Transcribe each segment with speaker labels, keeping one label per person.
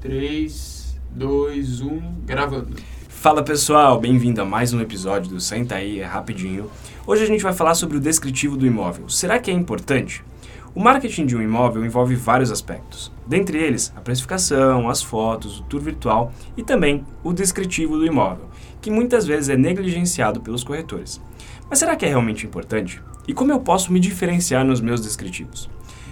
Speaker 1: 3, 2, 1, gravando.
Speaker 2: Fala pessoal, bem-vindo a mais um episódio do Senta aí, é rapidinho. Hoje a gente vai falar sobre o descritivo do imóvel. Será que é importante? O marketing de um imóvel envolve vários aspectos, dentre eles a precificação, as fotos, o tour virtual e também o descritivo do imóvel, que muitas vezes é negligenciado pelos corretores. Mas será que é realmente importante? E como eu posso me diferenciar nos meus descritivos?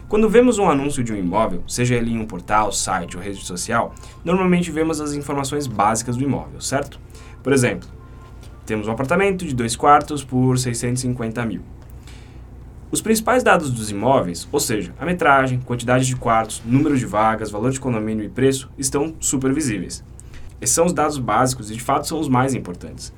Speaker 2: Quando vemos um anúncio de um imóvel, seja ele em um portal, site ou rede social, normalmente vemos as informações básicas do imóvel, certo? Por exemplo, temos um apartamento de dois quartos por 650 mil. Os principais dados dos imóveis, ou seja, a metragem, quantidade de quartos, número de vagas, valor de condomínio e preço, estão super visíveis. Esses são os dados básicos e de fato são os mais importantes.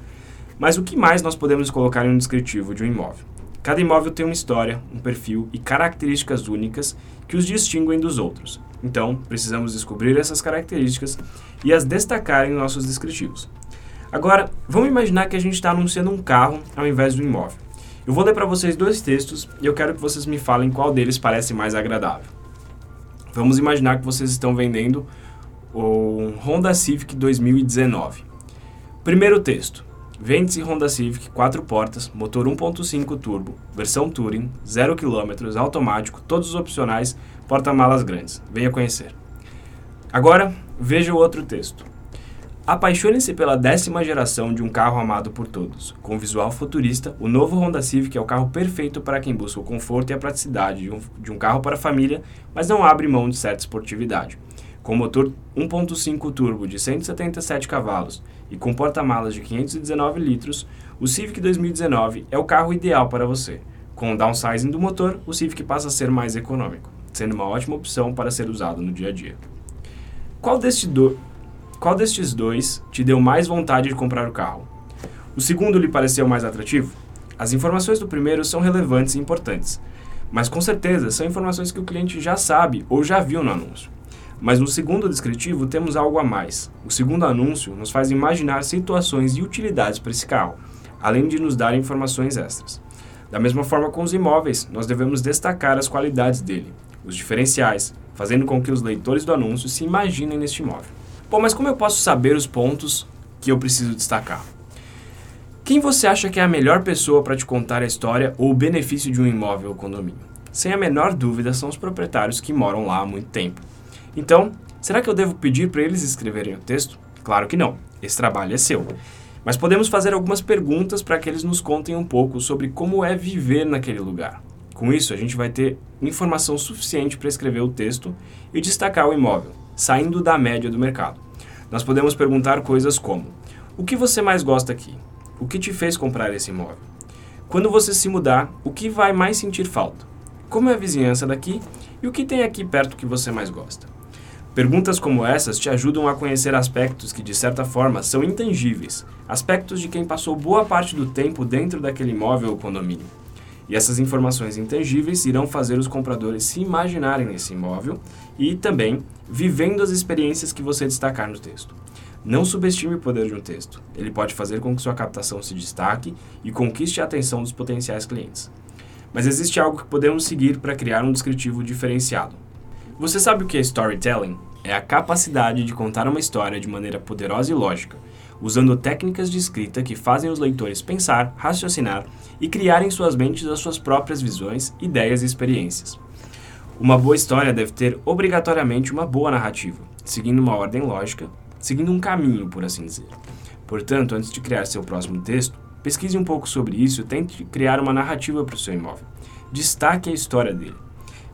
Speaker 2: Mas o que mais nós podemos colocar em um descritivo de um imóvel? Cada imóvel tem uma história, um perfil e características únicas que os distinguem dos outros. Então, precisamos descobrir essas características e as destacar em nossos descritivos. Agora, vamos imaginar que a gente está anunciando um carro ao invés de um imóvel. Eu vou ler para vocês dois textos e eu quero que vocês me falem qual deles parece mais agradável. Vamos imaginar que vocês estão vendendo o Honda Civic 2019. Primeiro texto. Vende-se Honda Civic 4 portas, motor 1.5 turbo, versão Touring, 0 km, automático, todos os opcionais, porta-malas grandes. Venha conhecer. Agora, veja o outro texto. Apaixone-se pela décima geração de um carro amado por todos. Com visual futurista, o novo Honda Civic é o carro perfeito para quem busca o conforto e a praticidade de um, de um carro para a família, mas não abre mão de certa esportividade. Com motor 1.5 turbo de 177 cavalos e com porta-malas de 519 litros, o Civic 2019 é o carro ideal para você. Com o downsizing do motor, o Civic passa a ser mais econômico, sendo uma ótima opção para ser usado no dia a dia. Qual, deste do... Qual destes dois te deu mais vontade de comprar o carro? O segundo lhe pareceu mais atrativo? As informações do primeiro são relevantes e importantes, mas com certeza são informações que o cliente já sabe ou já viu no anúncio. Mas no segundo descritivo temos algo a mais. O segundo anúncio nos faz imaginar situações e utilidades para esse carro, além de nos dar informações extras. Da mesma forma com os imóveis, nós devemos destacar as qualidades dele, os diferenciais, fazendo com que os leitores do anúncio se imaginem neste imóvel. Bom, mas como eu posso saber os pontos que eu preciso destacar? Quem você acha que é a melhor pessoa para te contar a história ou o benefício de um imóvel ou condomínio? Sem a menor dúvida, são os proprietários que moram lá há muito tempo. Então, será que eu devo pedir para eles escreverem o texto? Claro que não. Esse trabalho é seu. Mas podemos fazer algumas perguntas para que eles nos contem um pouco sobre como é viver naquele lugar. Com isso, a gente vai ter informação suficiente para escrever o texto e destacar o imóvel, saindo da média do mercado. Nós podemos perguntar coisas como: O que você mais gosta aqui? O que te fez comprar esse imóvel? Quando você se mudar, o que vai mais sentir falta? Como é a vizinhança daqui e o que tem aqui perto que você mais gosta? Perguntas como essas te ajudam a conhecer aspectos que, de certa forma, são intangíveis, aspectos de quem passou boa parte do tempo dentro daquele imóvel ou condomínio. E essas informações intangíveis irão fazer os compradores se imaginarem nesse imóvel e também vivendo as experiências que você destacar no texto. Não subestime o poder de um texto. Ele pode fazer com que sua captação se destaque e conquiste a atenção dos potenciais clientes. Mas existe algo que podemos seguir para criar um descritivo diferenciado. Você sabe o que é storytelling? É a capacidade de contar uma história de maneira poderosa e lógica, usando técnicas de escrita que fazem os leitores pensar, raciocinar e criar em suas mentes as suas próprias visões, ideias e experiências. Uma boa história deve ter obrigatoriamente uma boa narrativa, seguindo uma ordem lógica, seguindo um caminho, por assim dizer. Portanto, antes de criar seu próximo texto, pesquise um pouco sobre isso e tente criar uma narrativa para o seu imóvel. Destaque a história dele.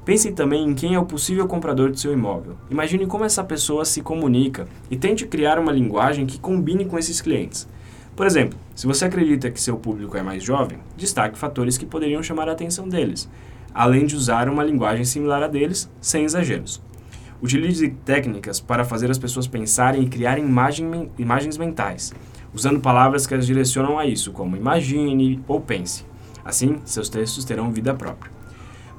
Speaker 2: Pense também em quem é o possível comprador de seu imóvel. Imagine como essa pessoa se comunica e tente criar uma linguagem que combine com esses clientes. Por exemplo, se você acredita que seu público é mais jovem, destaque fatores que poderiam chamar a atenção deles, além de usar uma linguagem similar a deles, sem exageros. Utilize técnicas para fazer as pessoas pensarem e criarem imagem, imagens mentais, usando palavras que as direcionam a isso, como imagine ou pense. Assim, seus textos terão vida própria.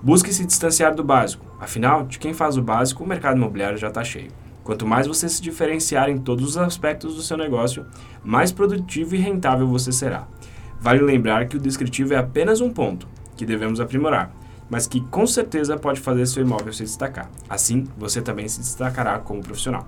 Speaker 2: Busque se distanciar do básico, afinal, de quem faz o básico, o mercado imobiliário já está cheio. Quanto mais você se diferenciar em todos os aspectos do seu negócio, mais produtivo e rentável você será. Vale lembrar que o descritivo é apenas um ponto que devemos aprimorar, mas que com certeza pode fazer seu imóvel se destacar. Assim, você também se destacará como profissional.